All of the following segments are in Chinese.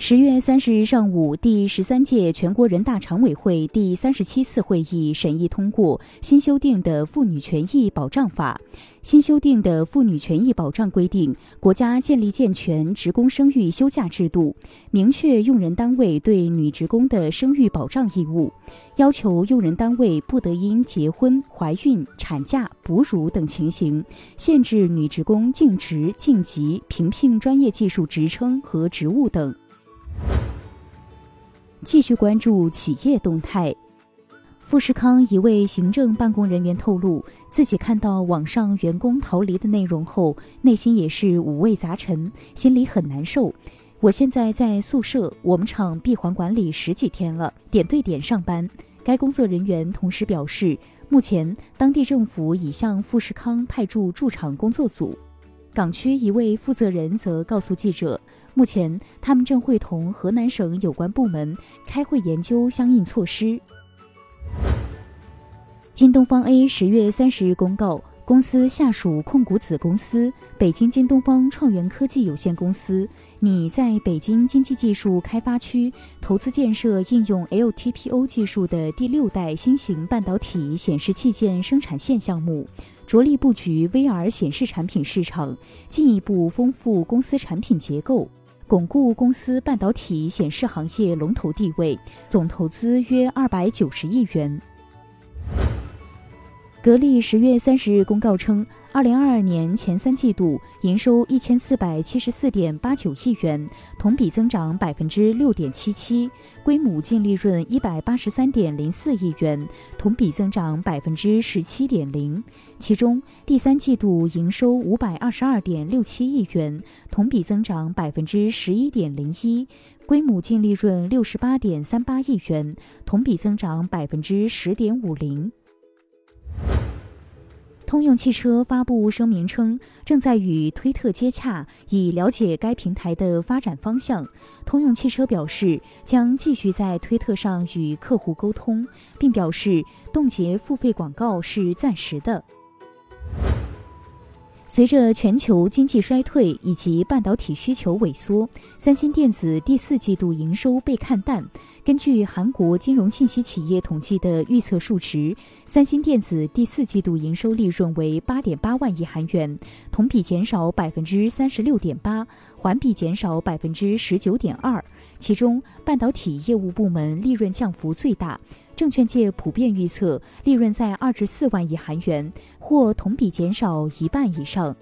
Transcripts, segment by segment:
十月三十日上午，第十三届全国人大常委会第三十七次会议审议通过新修订的《妇女权益保障法》。新修订的《妇女权益保障》规定，国家建立健全职工生育休假制度，明确用人单位对女职工的生育保障义务，要求用人单位不得因结婚、怀孕、产假、哺乳等情形，限制女职工尽职、晋级、评聘专业技术职称和职务等。继续关注企业动态。富士康一位行政办公人员透露，自己看到网上员工逃离的内容后，内心也是五味杂陈，心里很难受。我现在在宿舍，我们厂闭环管理十几天了，点对点上班。该工作人员同时表示，目前当地政府已向富士康派驻驻场工作组。港区一位负责人则告诉记者，目前他们正会同河南省有关部门开会研究相应措施。京东方 A 十月三十日公告，公司下属控股子公司北京京东方创源科技有限公司拟在北京经济技术开发区投资建设应用 LTPO 技术的第六代新型半导体显示器件生产线项目，着力布局 VR 显示产品市场，进一步丰富公司产品结构，巩固公司半导体显示行业龙头地位，总投资约二百九十亿元。格力十月三十日公告称，二零二二年前三季度营收一千四百七十四点八九亿元，同比增长百分之六点七七，规模净利润一百八十三点零四亿元，同比增长百分之十七点零。其中，第三季度营收五百二十二点六七亿元，同比增长百分之十一点零一，规模净利润六十八点三八亿元，同比增长百分之十点五零。通用汽车发布声明称，正在与推特接洽，以了解该平台的发展方向。通用汽车表示，将继续在推特上与客户沟通，并表示冻结付费广告是暂时的。随着全球经济衰退以及半导体需求萎缩，三星电子第四季度营收被看淡。根据韩国金融信息企业统计的预测数值，三星电子第四季度营收利润为八点八万亿韩元，同比减少百分之三十六点八，环比减少百分之十九点二。其中，半导体业务部门利润降幅最大。证券界普遍预测利润在二至四万亿韩元，或同比减少一半以上。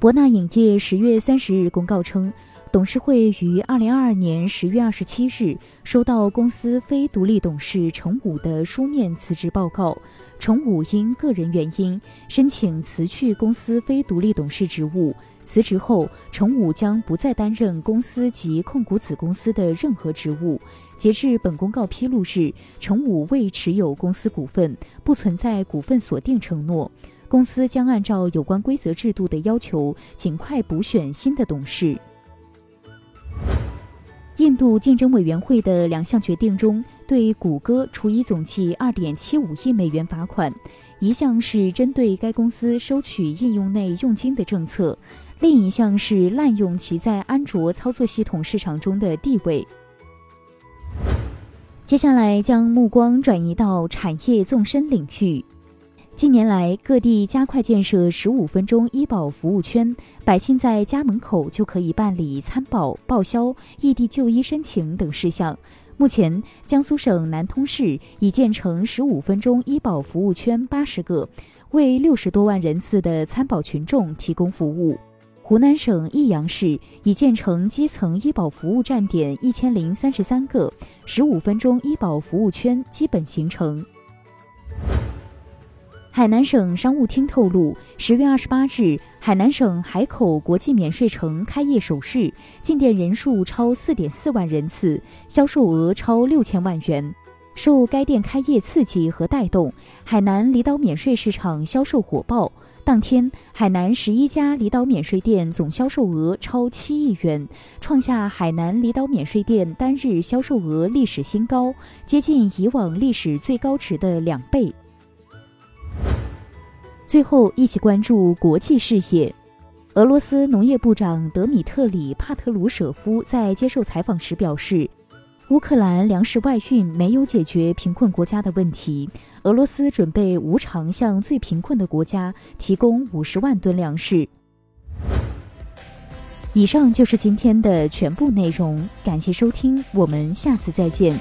博纳影业十月三十日公告称，董事会于二零二二年十月二十七日收到公司非独立董事程武的书面辞职报告。程武因个人原因申请辞去公司非独立董事职务。辞职后，程武将不再担任公司及控股子公司的任何职务。截至本公告披露日，程武未持有公司股份，不存在股份锁定承诺。公司将按照有关规则制度的要求，尽快补选新的董事。印度竞争委员会的两项决定中，对谷歌处以总计二点七五亿美元罚款，一项是针对该公司收取应用内佣金的政策。另一项是滥用其在安卓操作系统市场中的地位。接下来将目光转移到产业纵深领域。近年来，各地加快建设十五分钟医保服务圈，百姓在家门口就可以办理参保、报销、异地就医申请等事项。目前，江苏省南通市已建成十五分钟医保服务圈八十个，为六十多万人次的参保群众提供服务。湖南省益阳市已建成基层医保服务站点一千零三十三个，十五分钟医保服务圈基本形成。海南省商务厅透露，十月二十八日，海南省海口国际免税城开业首日，进店人数超四点四万人次，销售额超六千万元。受该店开业刺激和带动，海南离岛免税市场销售火爆。当天，海南十一家离岛免税店总销售额超七亿元，创下海南离岛免税店单日销售额历史新高，接近以往历史最高值的两倍。最后，一起关注国际视野。俄罗斯农业部长德米特里·帕特鲁舍夫在接受采访时表示，乌克兰粮食外运没有解决贫困国家的问题。俄罗斯准备无偿向最贫困的国家提供五十万吨粮食。以上就是今天的全部内容，感谢收听，我们下次再见。